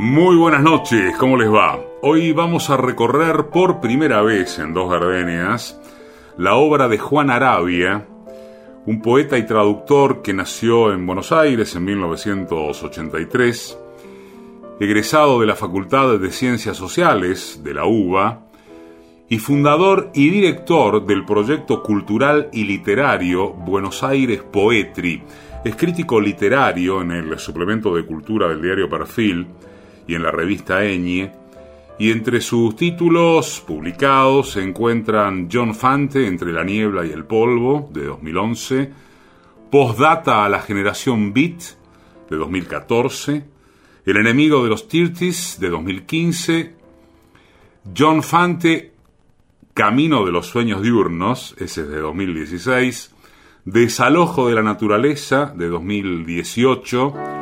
Muy buenas noches, ¿cómo les va? Hoy vamos a recorrer por primera vez en Dos Gardenias la obra de Juan Arabia, un poeta y traductor que nació en Buenos Aires en 1983, egresado de la Facultad de Ciencias Sociales de la UBA y fundador y director del proyecto cultural y literario Buenos Aires Poetry. Es crítico literario en el suplemento de cultura del diario Perfil y en la revista Eñe, y entre sus títulos publicados se encuentran John Fante, Entre la niebla y el polvo, de 2011, Postdata a la generación Beat, de 2014, El enemigo de los Tirtis, de 2015, John Fante, Camino de los sueños diurnos, ese es de 2016, Desalojo de la naturaleza, de 2018,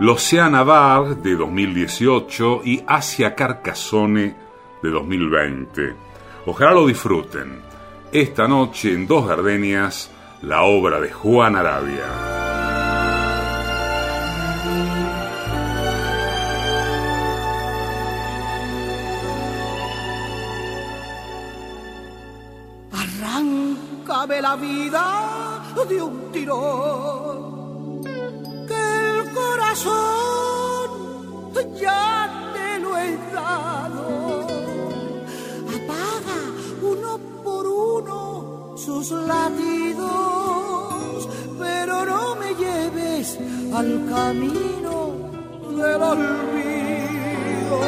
L'Oceana Bar de 2018 y Asia Carcassone de 2020. Ojalá lo disfruten. Esta noche en Dos Gardenias, la obra de Juan Arabia. La vida de un tirón corazón ya te lo he dado. Apaga uno por uno sus latidos, pero no me lleves al camino del olvido.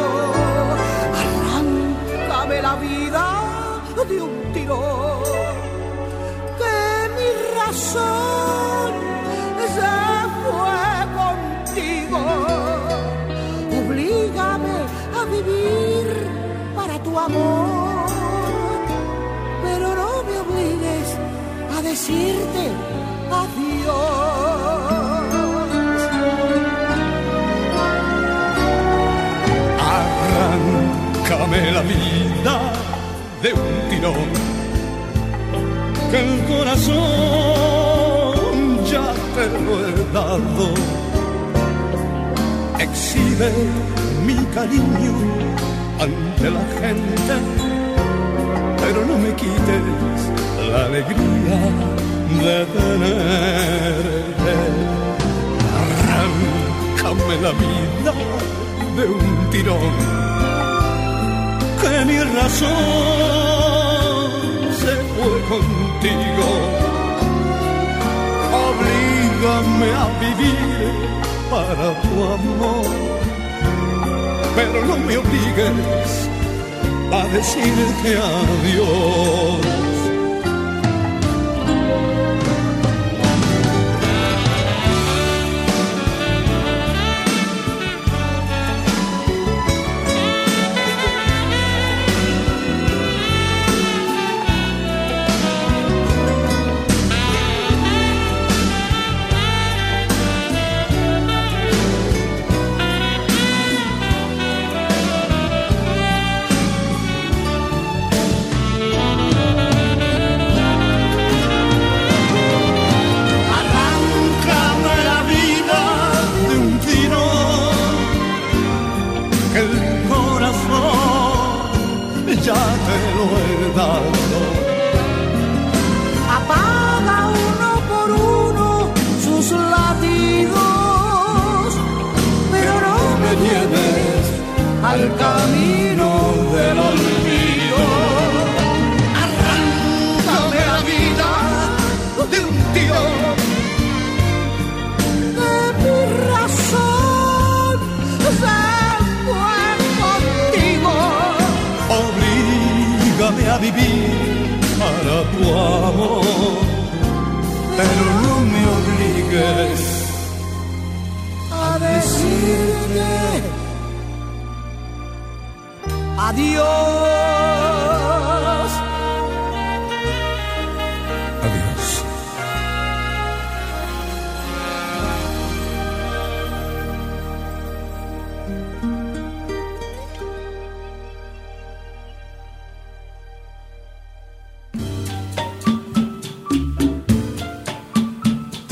Arráncame la vida de un tirón, que mi razón pero no me obligues a decirte adiós. Arráncame la vida de un tirón, que el corazón ya te lo he dado exhibe mi cariño ante la gente, pero no me quites la alegría de tenerte. Arráncame la vida de un tirón, que mi razón se fue contigo. Oblígame a vivir para tu amor. Pero no me obligues a decirte adiós.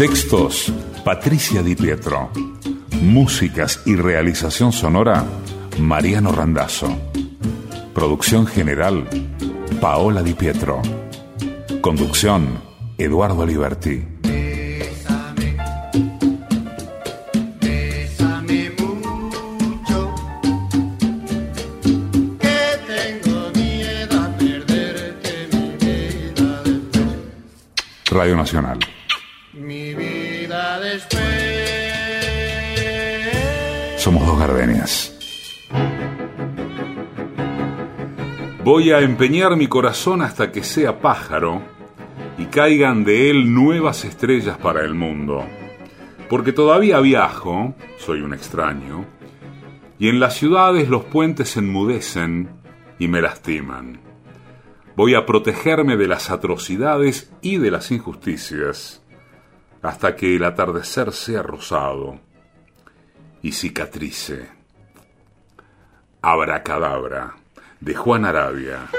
Textos, Patricia Di Pietro. Músicas y realización sonora, Mariano Randazzo. Producción general, Paola Di Pietro. Conducción, Eduardo Liberti. Radio Nacional. Somos dos gardenias. Voy a empeñar mi corazón hasta que sea pájaro y caigan de él nuevas estrellas para el mundo. Porque todavía viajo, soy un extraño, y en las ciudades los puentes enmudecen y me lastiman. Voy a protegerme de las atrocidades y de las injusticias hasta que el atardecer sea rosado y cicatrice. Abracadabra de Juan Arabia.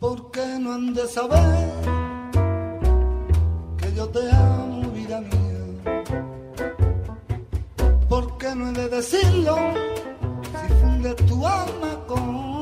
¿Por qué no han de saber que yo te amo, vida mía? ¿Por qué no he de decirlo si funde tu alma con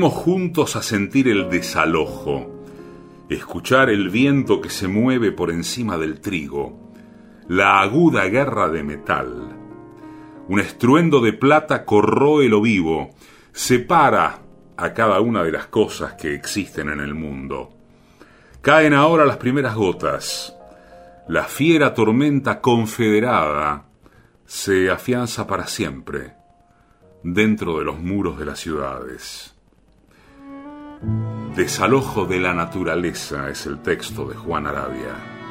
Juntos a sentir el desalojo, escuchar el viento que se mueve por encima del trigo, la aguda guerra de metal. Un estruendo de plata corroe lo vivo, separa a cada una de las cosas que existen en el mundo. Caen ahora las primeras gotas. La fiera tormenta confederada se afianza para siempre dentro de los muros de las ciudades. Desalojo de la naturaleza es el texto de Juan Arabia.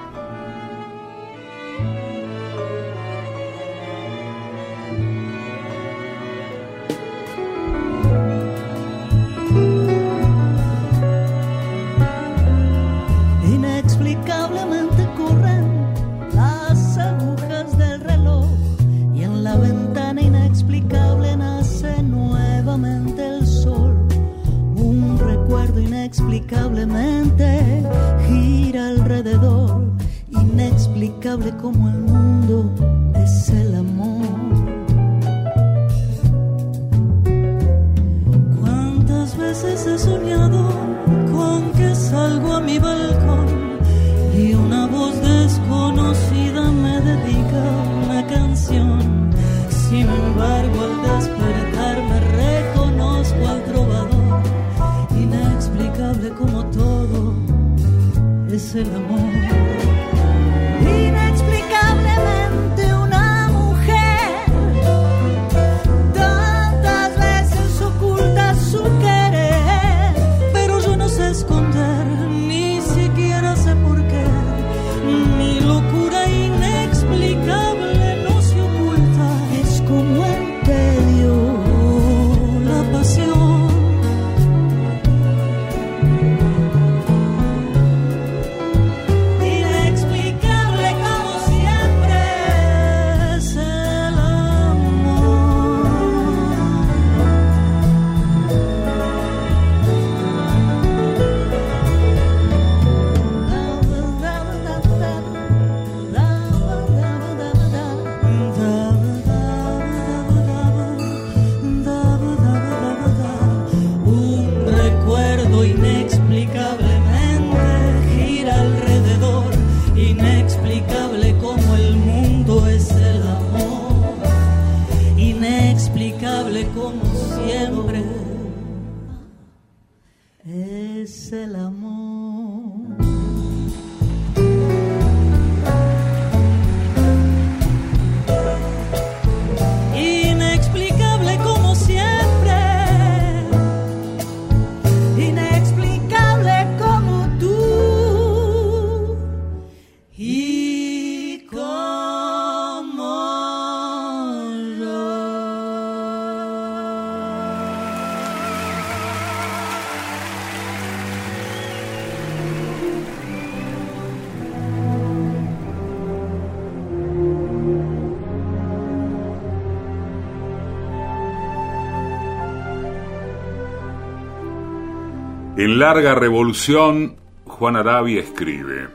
Larga Revolución, Juan Arabia escribe,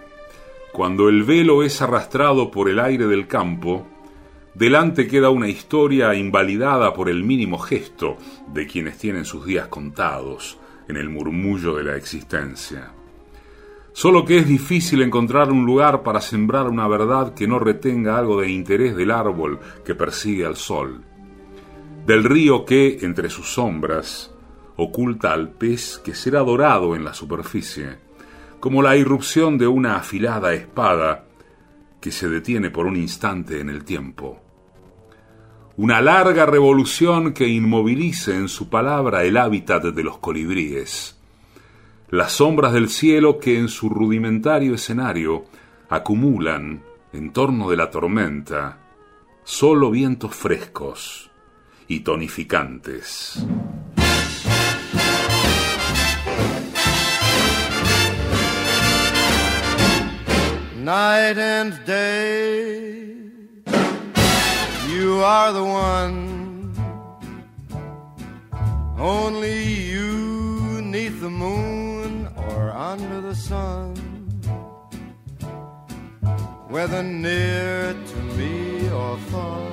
Cuando el velo es arrastrado por el aire del campo, delante queda una historia invalidada por el mínimo gesto de quienes tienen sus días contados en el murmullo de la existencia. Solo que es difícil encontrar un lugar para sembrar una verdad que no retenga algo de interés del árbol que persigue al sol, del río que, entre sus sombras, oculta al pez que será dorado en la superficie, como la irrupción de una afilada espada que se detiene por un instante en el tiempo. Una larga revolución que inmovilice en su palabra el hábitat de los colibríes, las sombras del cielo que en su rudimentario escenario acumulan, en torno de la tormenta, solo vientos frescos y tonificantes. Night and day. You are the one, only you neath the moon or under the sun. Whether near to me or far,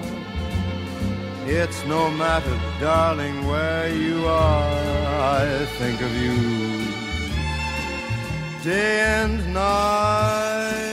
it's no matter, darling, where you are. I think of you day and night,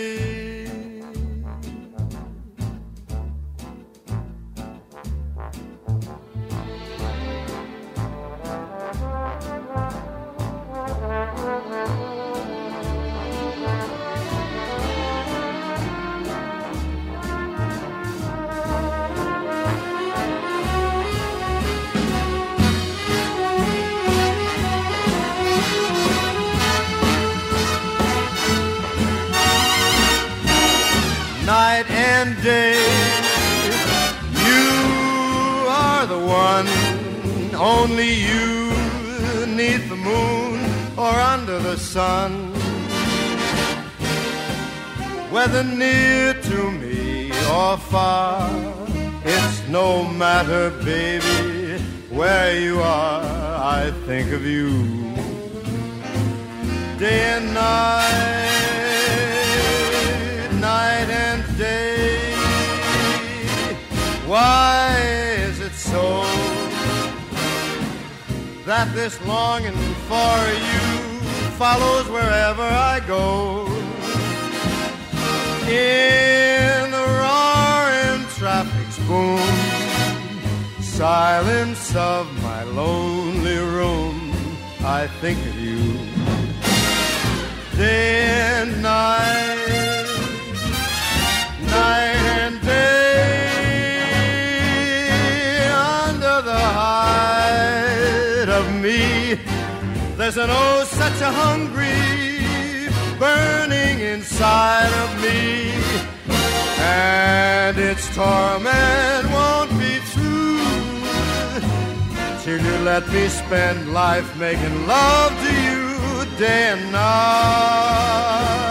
Only you, neath the moon or under the sun. Whether near to me or far, it's no matter, baby, where you are, I think of you. Day and night, night and day. Why is it so that this longing for you follows wherever I go? In the roaring traffic's boom, silence of my lonely room, I think of you day and night There's an oh, such a hungry burning inside of me, and its torment won't be through till you let me spend life making love to you day and night.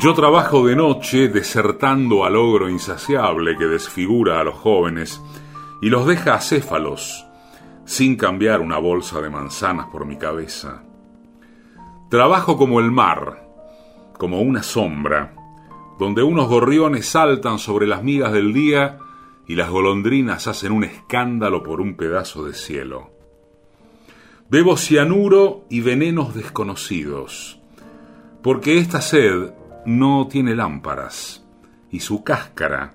Yo trabajo de noche desertando al ogro insaciable que desfigura a los jóvenes y los deja acéfalos, sin cambiar una bolsa de manzanas por mi cabeza. Trabajo como el mar, como una sombra, donde unos gorriones saltan sobre las migas del día y las golondrinas hacen un escándalo por un pedazo de cielo. Bebo cianuro y venenos desconocidos, porque esta sed no tiene lámparas y su cáscara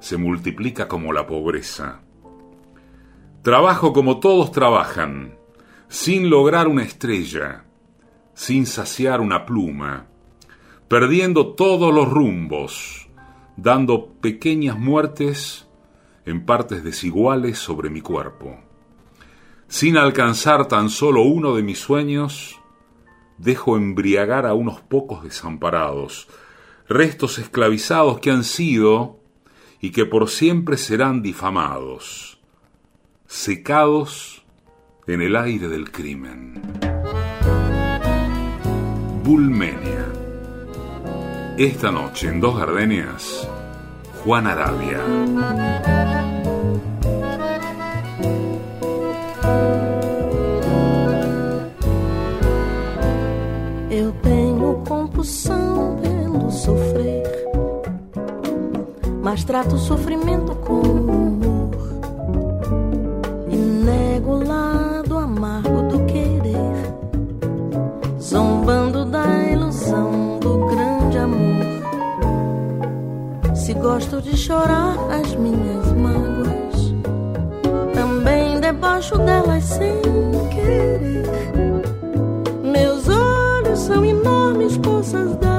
se multiplica como la pobreza. Trabajo como todos trabajan, sin lograr una estrella, sin saciar una pluma, perdiendo todos los rumbos, dando pequeñas muertes en partes desiguales sobre mi cuerpo. Sin alcanzar tan solo uno de mis sueños, dejo embriagar a unos pocos desamparados, restos esclavizados que han sido y que por siempre serán difamados, secados en el aire del crimen. Bulmenia. Esta noche en Dos Gardenias, Juan Arabia. mas trato o sofrimento com humor e nego o lado amargo do querer, zombando da ilusão do grande amor. Se gosto de chorar as minhas mágoas, também debaixo delas sem querer. Meus olhos são enormes poças d'água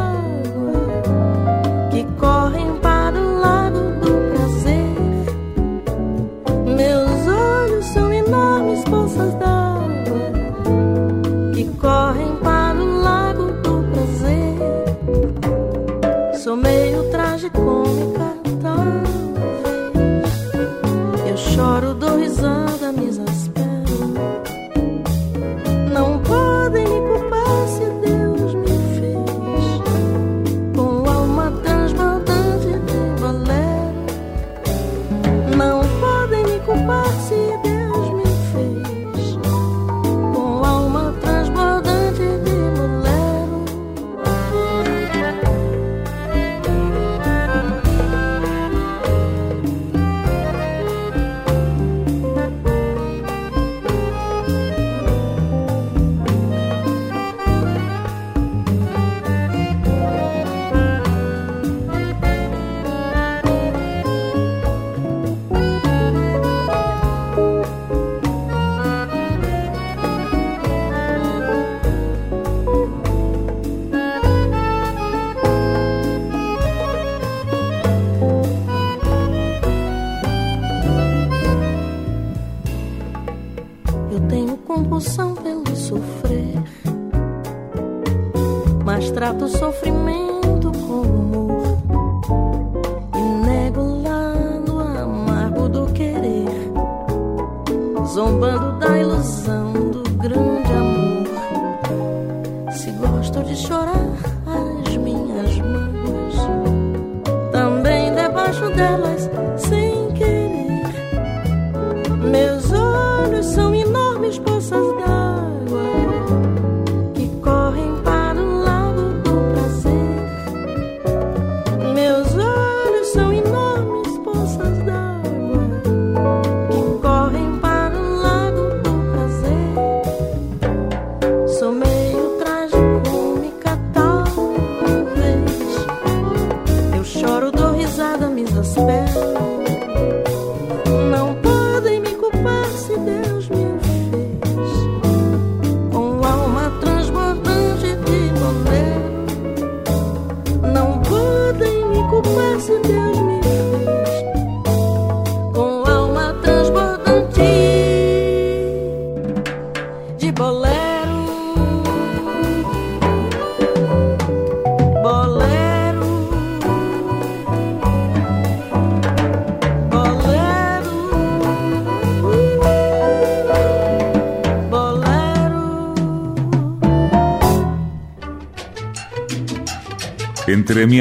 Entre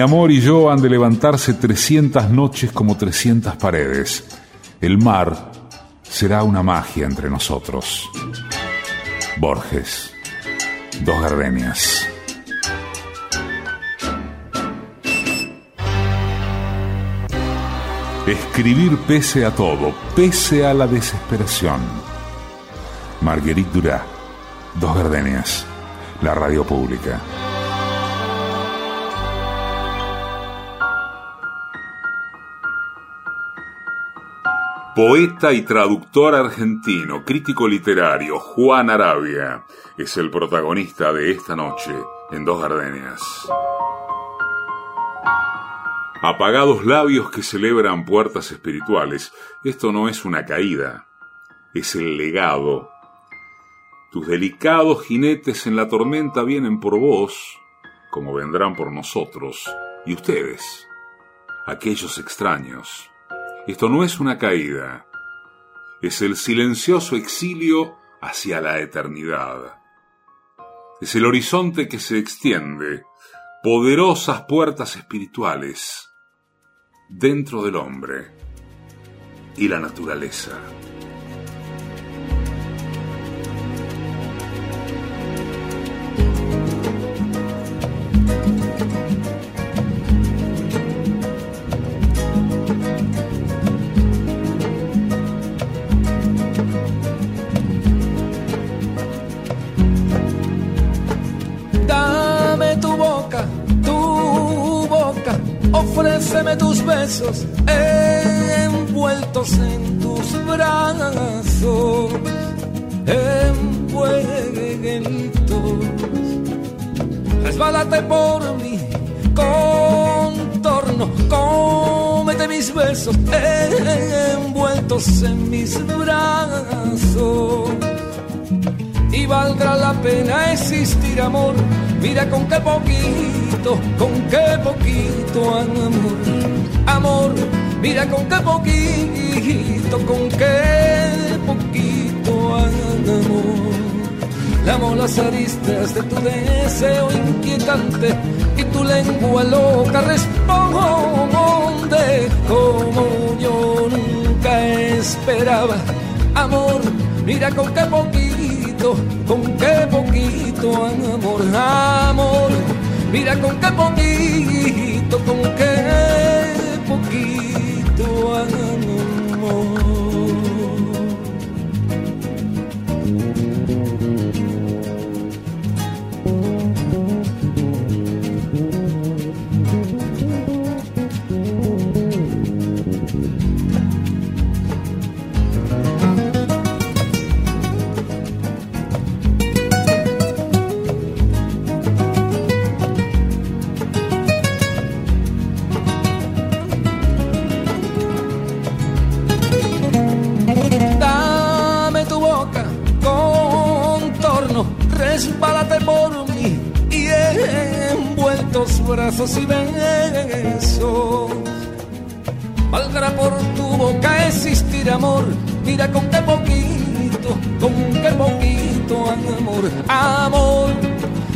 mi amor y yo han de levantarse 300 noches como 300 paredes. El mar será una magia entre nosotros. Borges, dos gardenias. Escribir pese a todo, pese a la desesperación. Marguerite Durá, dos gardenias, la radio pública. Poeta y traductor argentino, crítico literario, Juan Arabia, es el protagonista de esta noche en Dos Gardenias. Apagados labios que celebran puertas espirituales, esto no es una caída, es el legado. Tus delicados jinetes en la tormenta vienen por vos, como vendrán por nosotros, y ustedes, aquellos extraños esto no es una caída, es el silencioso exilio hacia la eternidad. Es el horizonte que se extiende, poderosas puertas espirituales, dentro del hombre y la naturaleza. Por mi contorno, cómete mis besos envueltos en mis brazos. Y valdrá la pena existir amor, mira con qué poquito, con qué poquito amor, amor, mira con qué poquito, con qué poquito amor. Lamo las aristas de tu deseo inquietante y tu lengua loca responde como yo nunca esperaba. Amor, mira con qué poquito, con qué poquito amor, amor Mira con qué poquito, con qué poquito amor. Envueltos brazos y besos. Valdrá por tu boca existir amor, mira con qué poquito, con qué poquito amor, amor,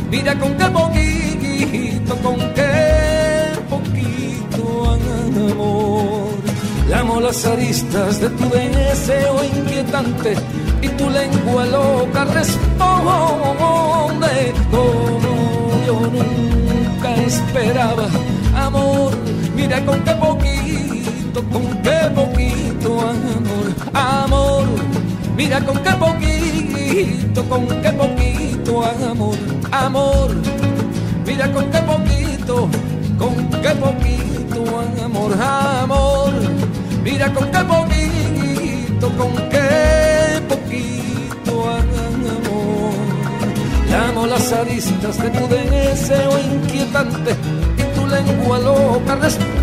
mira con qué poquito, con qué poquito amor. Llamo las aristas de tu deseo inquietante y tu lengua loca responde mira con qué poquito, con qué poquito amor, amor, mira con qué poquito, con qué poquito amor, amor, mira con qué poquito, con qué poquito amor, amor, mira con qué poquito, con qué poquito amor. Llamo las aristas de tu deseo inquietante lengua loca responde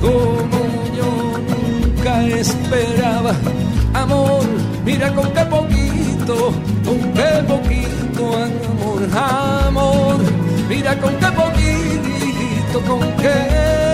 como yo nunca esperaba. Amor, mira con qué poquito, con qué poquito amor, amor, mira con qué poquito, con qué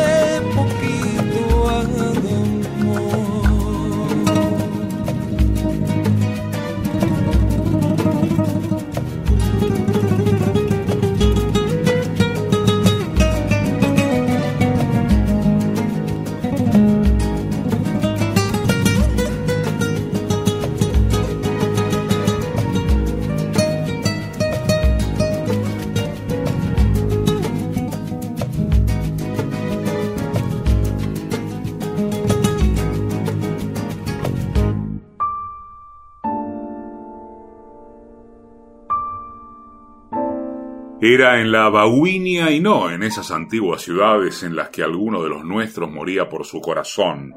Era en la Bahuinia y no en esas antiguas ciudades en las que alguno de los nuestros moría por su corazón,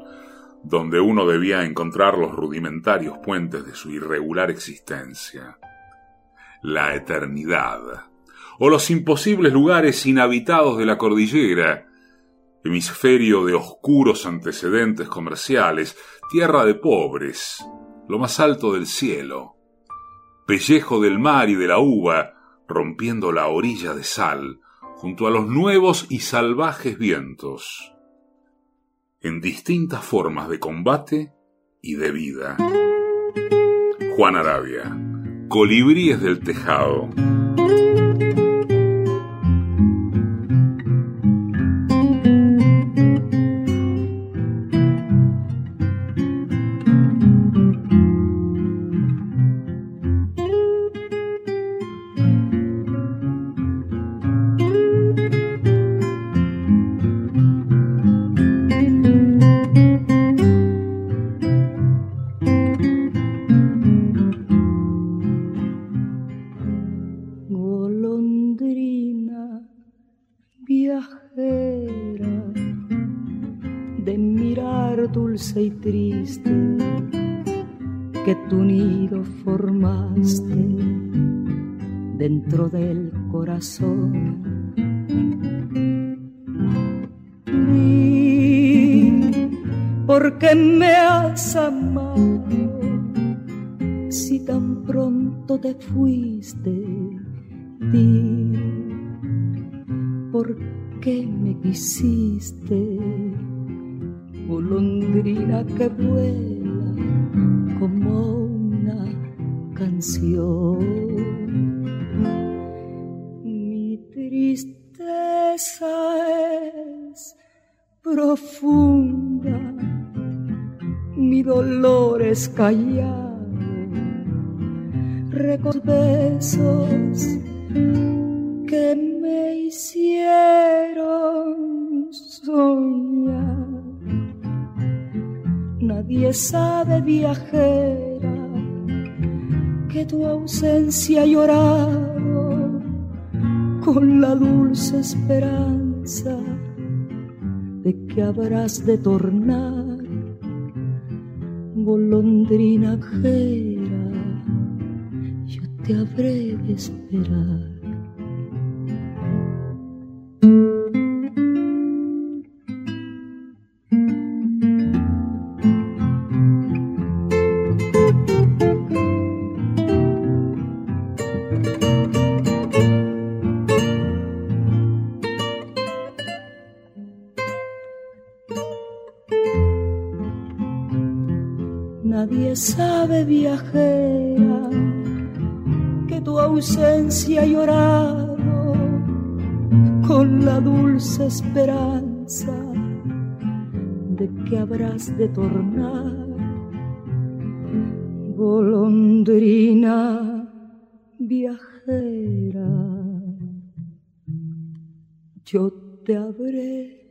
donde uno debía encontrar los rudimentarios puentes de su irregular existencia. La eternidad, o los imposibles lugares inhabitados de la cordillera, hemisferio de oscuros antecedentes comerciales, tierra de pobres, lo más alto del cielo, pellejo del mar y de la uva, rompiendo la orilla de sal junto a los nuevos y salvajes vientos, en distintas formas de combate y de vida. Juan Arabia, Colibríes del Tejado. Te fuiste? Di, ¿por qué me quisiste? Golondrina que vuela como una canción. Mi tristeza es profunda, mi dolor es callado, recuerdo besos que me hicieron soñar. Nadie sabe, viajera, que tu ausencia llorado con la dulce esperanza de que habrás de tornar, golondrina te habré de esperar. Ausencia llorado con la dulce esperanza de que habrás de tornar golondrina viajera. Yo te habré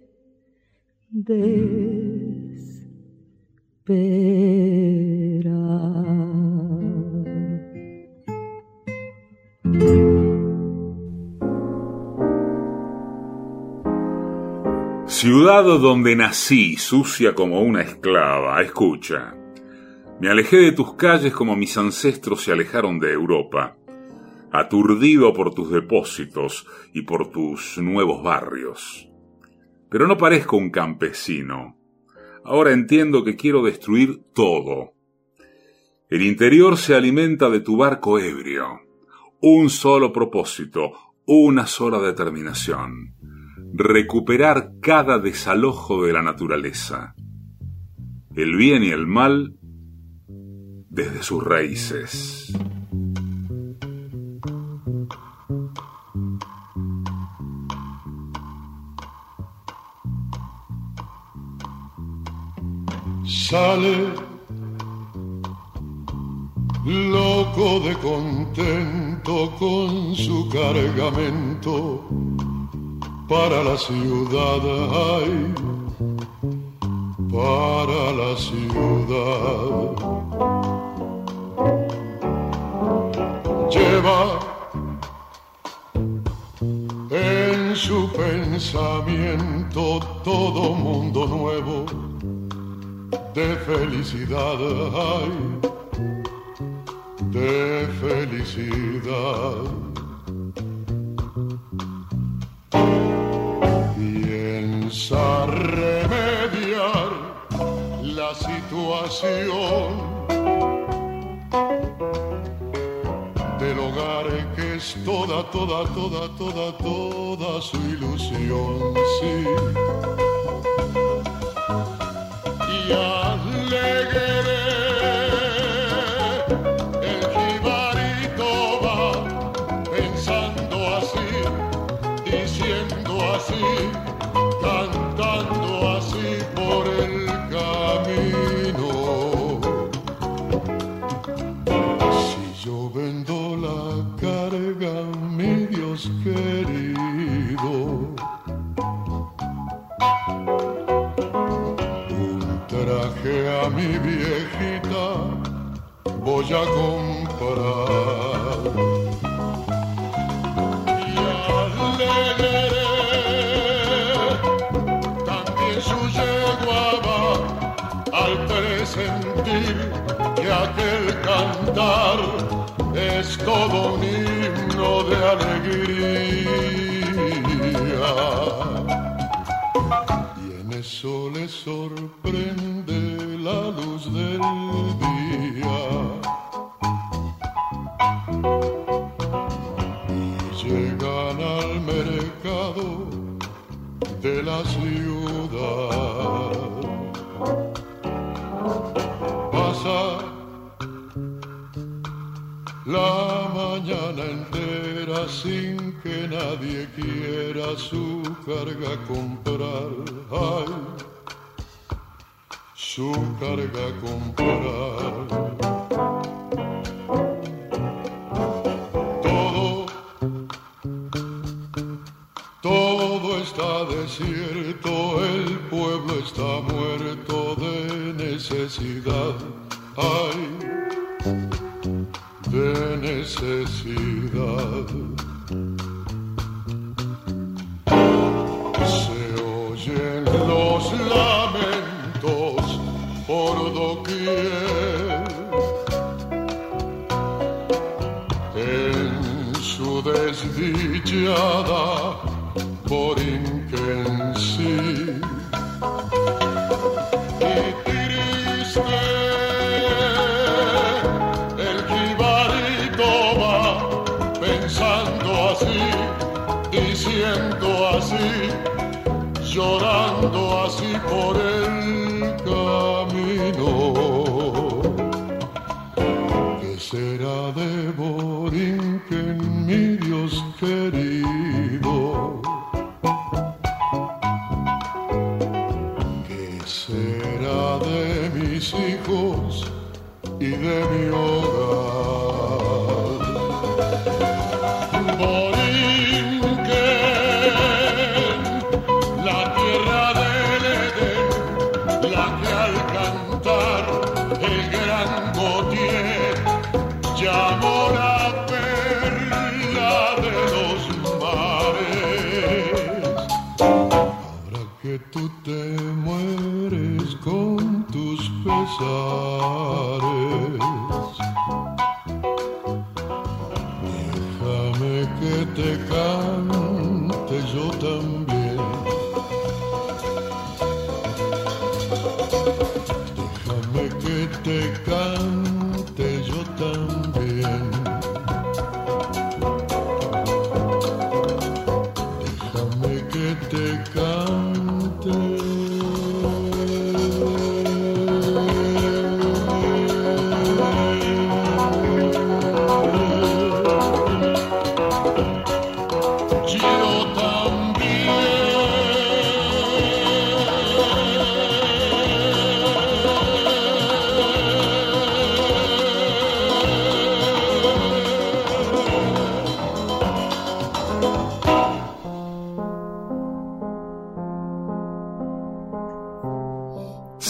de Ciudad donde nací, sucia como una esclava, escucha. Me alejé de tus calles como mis ancestros se alejaron de Europa, aturdido por tus depósitos y por tus nuevos barrios. Pero no parezco un campesino, Ahora entiendo que quiero destruir todo. El interior se alimenta de tu barco ebrio. Un solo propósito, una sola determinación. Recuperar cada desalojo de la naturaleza. El bien y el mal desde sus raíces. sale loco de contento con su cargamento para la ciudad, ay, para la ciudad. Lleva en su pensamiento todo mundo nuevo de felicidad, ay, de felicidad. Piensa remediar la situación del hogar que es toda, toda, toda, toda, toda su ilusión, sí. Voy a comprar. Y también su yegua al presentir que aquel cantar es todo un himno de alegría. Y en eso le sorprende la luz del día. La ciudad. Pasa la mañana entera sin que nadie quiera su carga comprar. Su carga comprar. De así la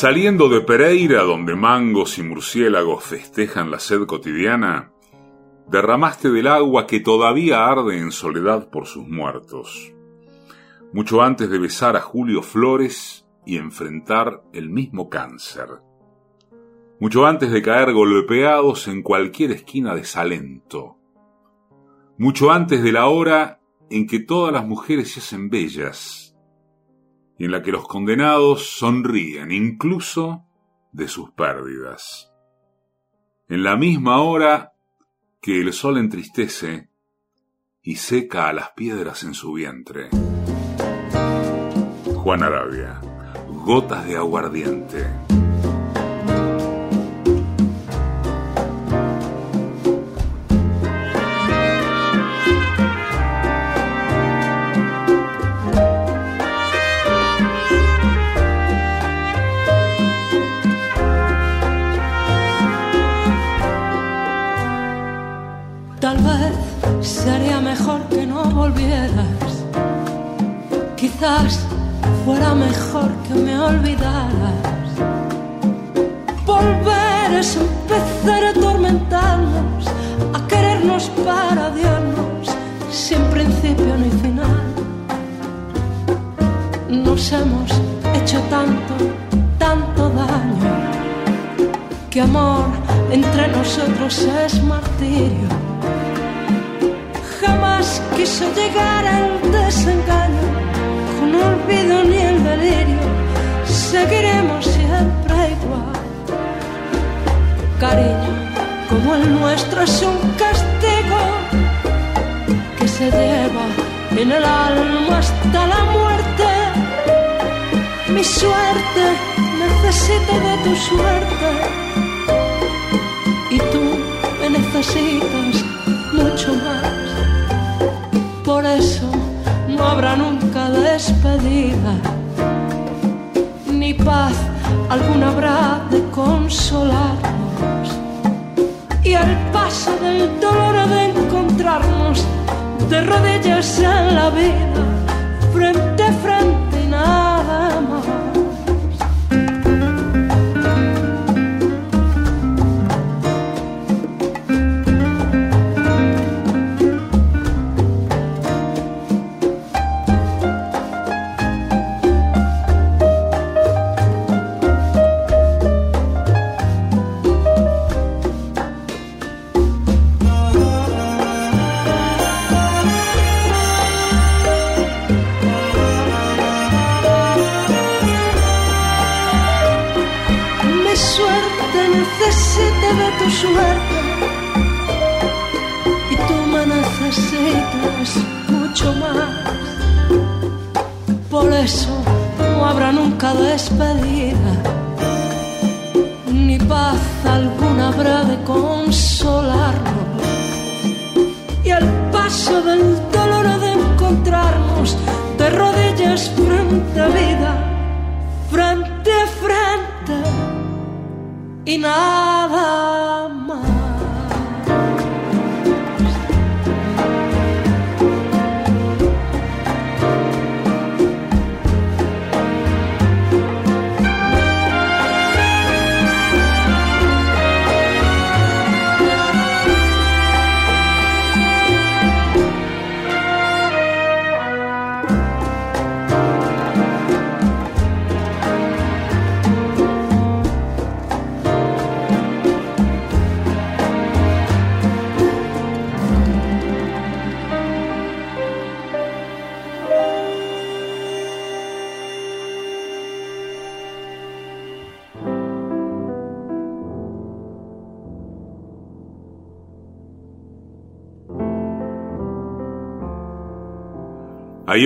Saliendo de Pereira, donde mangos y murciélagos festejan la sed cotidiana, derramaste del agua que todavía arde en soledad por sus muertos. Mucho antes de besar a Julio Flores y enfrentar el mismo cáncer. Mucho antes de caer golpeados en cualquier esquina de Salento. Mucho antes de la hora en que todas las mujeres se hacen bellas y en la que los condenados sonríen incluso de sus pérdidas. En la misma hora que el sol entristece y seca a las piedras en su vientre. Juan Arabia, gotas de aguardiente. Quizás fuera mejor que me olvidaras. Volver es empezar a atormentarnos, a querernos para odiarnos, sin principio ni final. Nos hemos hecho tanto, tanto daño, que amor entre nosotros es martirio jamás quiso llegar al desengaño, olvido ni el delirio, seguiremos siempre igual. Cariño como el nuestro es un castigo que se lleva en el alma hasta la muerte. Mi suerte necesito de tu suerte y tú me necesitas mucho más. Por eso no habrá nunca ni paz alguna habrá de consolarnos. Y al paso del dolor de encontrarnos de rodillas en la vida, frente a frente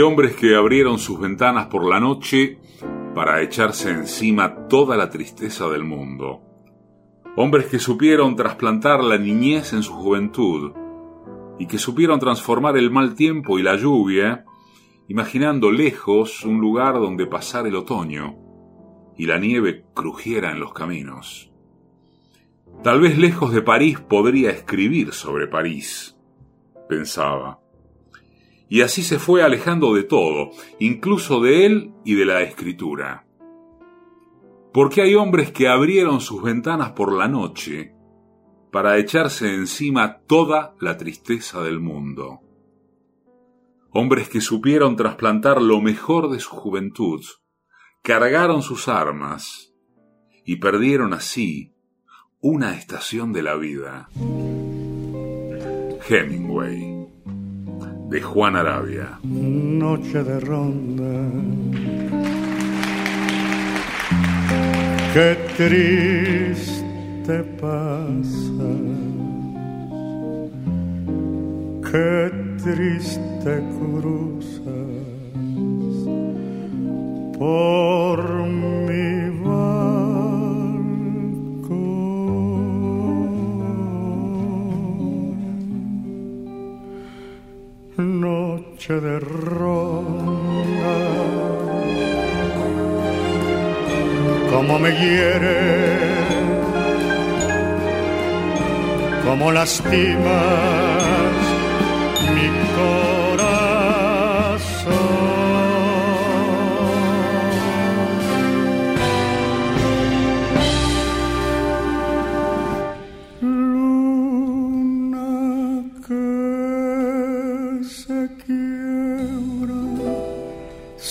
Hombres que abrieron sus ventanas por la noche para echarse encima toda la tristeza del mundo. Hombres que supieron trasplantar la niñez en su juventud y que supieron transformar el mal tiempo y la lluvia, imaginando lejos un lugar donde pasar el otoño y la nieve crujiera en los caminos. Tal vez lejos de París podría escribir sobre París, pensaba y así se fue alejando de todo, incluso de él y de la escritura. Porque hay hombres que abrieron sus ventanas por la noche para echarse encima toda la tristeza del mundo. Hombres que supieron trasplantar lo mejor de su juventud, cargaron sus armas y perdieron así una estación de la vida. Hemingway de Juan Arabia. Noche de ronda. Qué triste pasa. Qué triste cruzas por mi de ronda. Como me hiere, como lastimas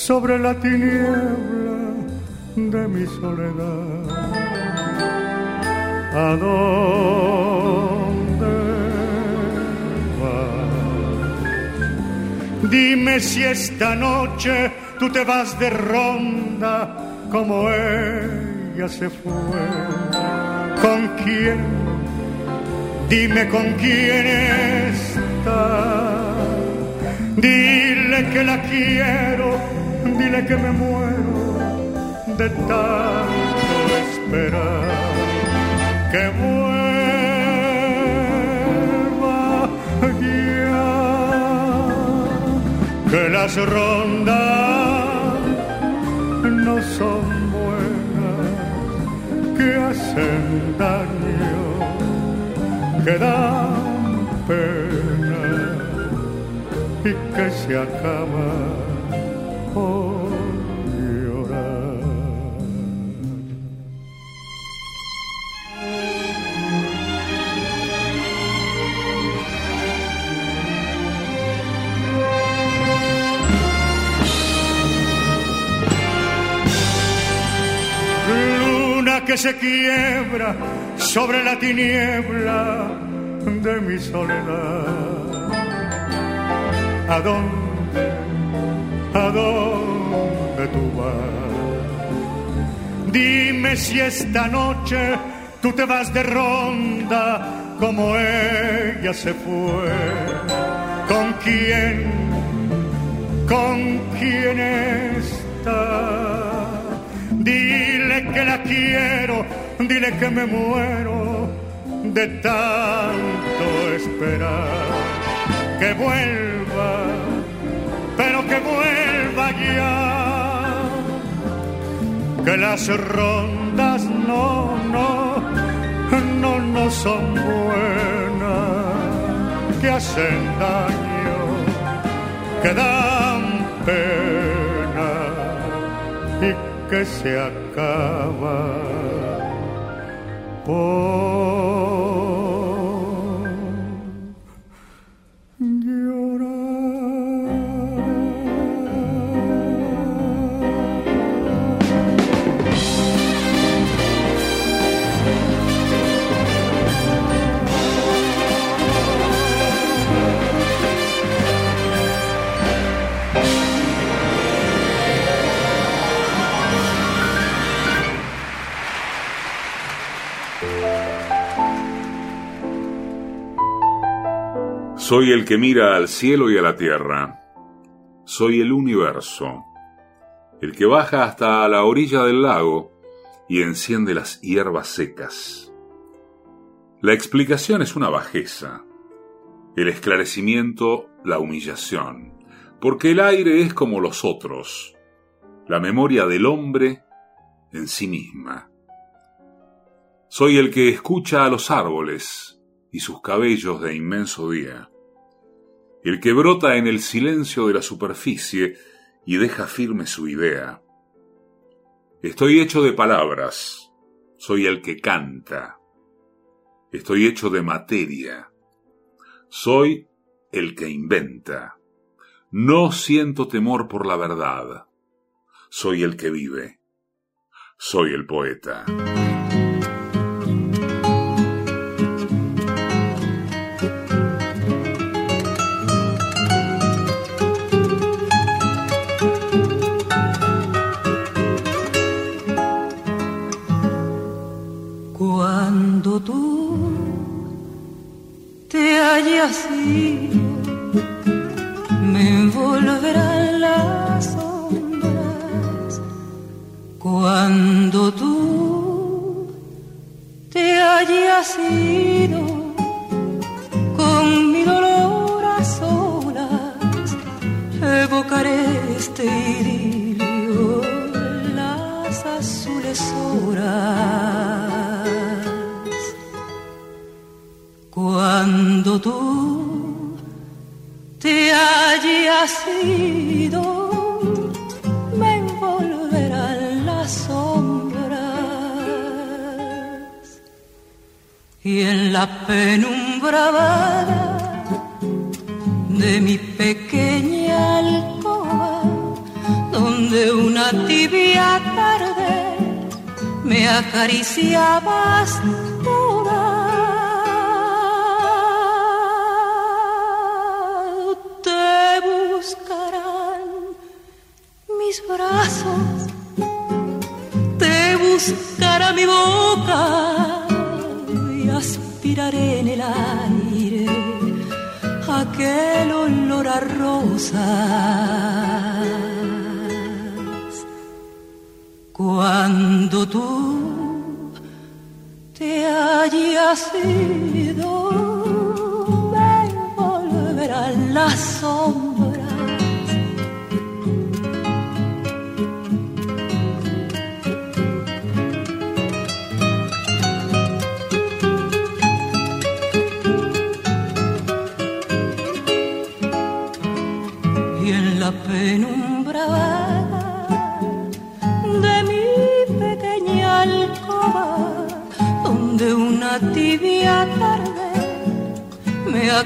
sobre la tiniebla de mi soledad. ¿A dónde? Dime si esta noche tú te vas de ronda como ella se fue. ¿Con quién? Dime con quién está. Dile que la quiero dile que me muero de tanto esperar. Que vuelva ya, que las rondas no son buenas, que hacen daño, que dan pena y que se acaban Luna que se quiebra sobre la tiniebla de mi soledad. ¿A dónde? ¿A dónde tú vas? Dime si esta noche tú te vas de ronda como ella se fue. ¿Con quién? ¿Con quién está? La quiero, dile que me muero de tanto esperar. Que vuelva, pero que vuelva ya. Que las rondas no, no, no, no son buenas, que hacen daño, que dan pena que se acaba. Soy el que mira al cielo y a la tierra. Soy el universo. El que baja hasta la orilla del lago y enciende las hierbas secas. La explicación es una bajeza. El esclarecimiento, la humillación. Porque el aire es como los otros. La memoria del hombre en sí misma. Soy el que escucha a los árboles y sus cabellos de inmenso día el que brota en el silencio de la superficie y deja firme su idea. Estoy hecho de palabras, soy el que canta. Estoy hecho de materia, soy el que inventa. No siento temor por la verdad, soy el que vive, soy el poeta. Así me envolverán las sombras. Cuando tú te hayas ido con mi dolor a solas evocaré este idilio las azules horas Cuando tú te hayas ido, me envolverán las sombras. Y en la penumbra vaga de mi pequeña alcoba, donde una tibia tarde me acariciabas te buscará mi boca y aspiraré en el aire aquel olor a rosas. Cuando tú te hayas ido, me volverán las sombras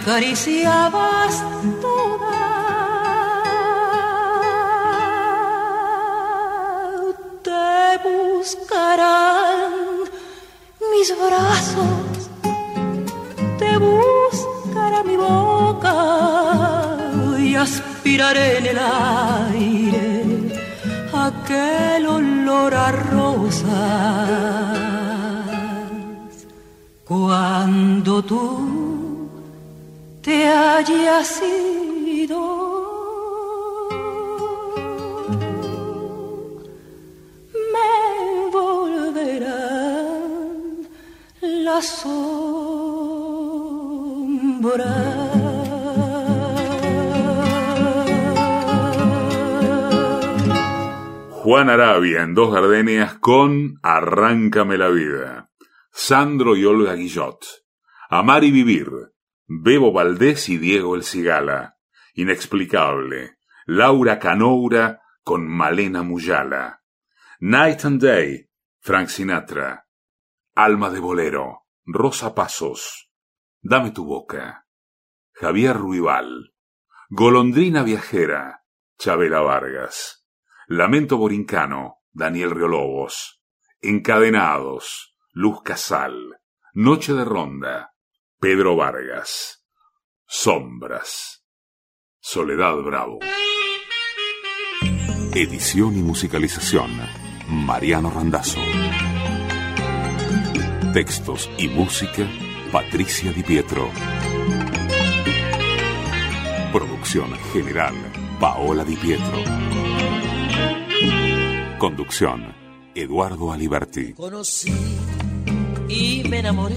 acariciabas toda. Te buscarán mis brazos, te buscará mi boca y Respiraré en el aire aquel olor a rosas. Cuando tú te haya sido. Me volverán las sombras. Juan Arabia en Dos Gardenias con Arráncame la vida. Sandro y Olga Guillot. Amar y vivir Bebo Valdés y Diego El Cigala. Inexplicable. Laura Canoura con Malena Muyala. Night and Day. Frank Sinatra. Alma de Bolero. Rosa Pasos. Dame tu boca. Javier Ruibal. Golondrina Viajera. Chabela Vargas. Lamento Borincano, Daniel Riolobos. Encadenados, Luz Casal. Noche de Ronda, Pedro Vargas. Sombras, Soledad Bravo. Edición y musicalización, Mariano Randazzo. Textos y música, Patricia Di Pietro. Producción general, Paola Di Pietro. Conducción, Eduardo Aliberti. Conocí y me enamoré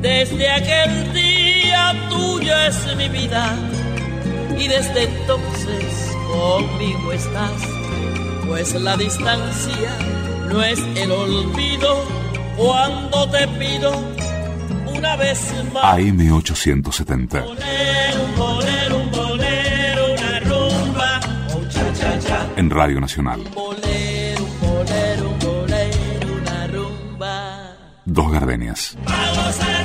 Desde aquel día tuya es mi vida y desde entonces conmigo estás, pues la distancia no es el olvido cuando te pido una vez más. AM870. en Radio Nacional. Bolero, bolero, bolero, una rumba. Dos gardenias. Vamos a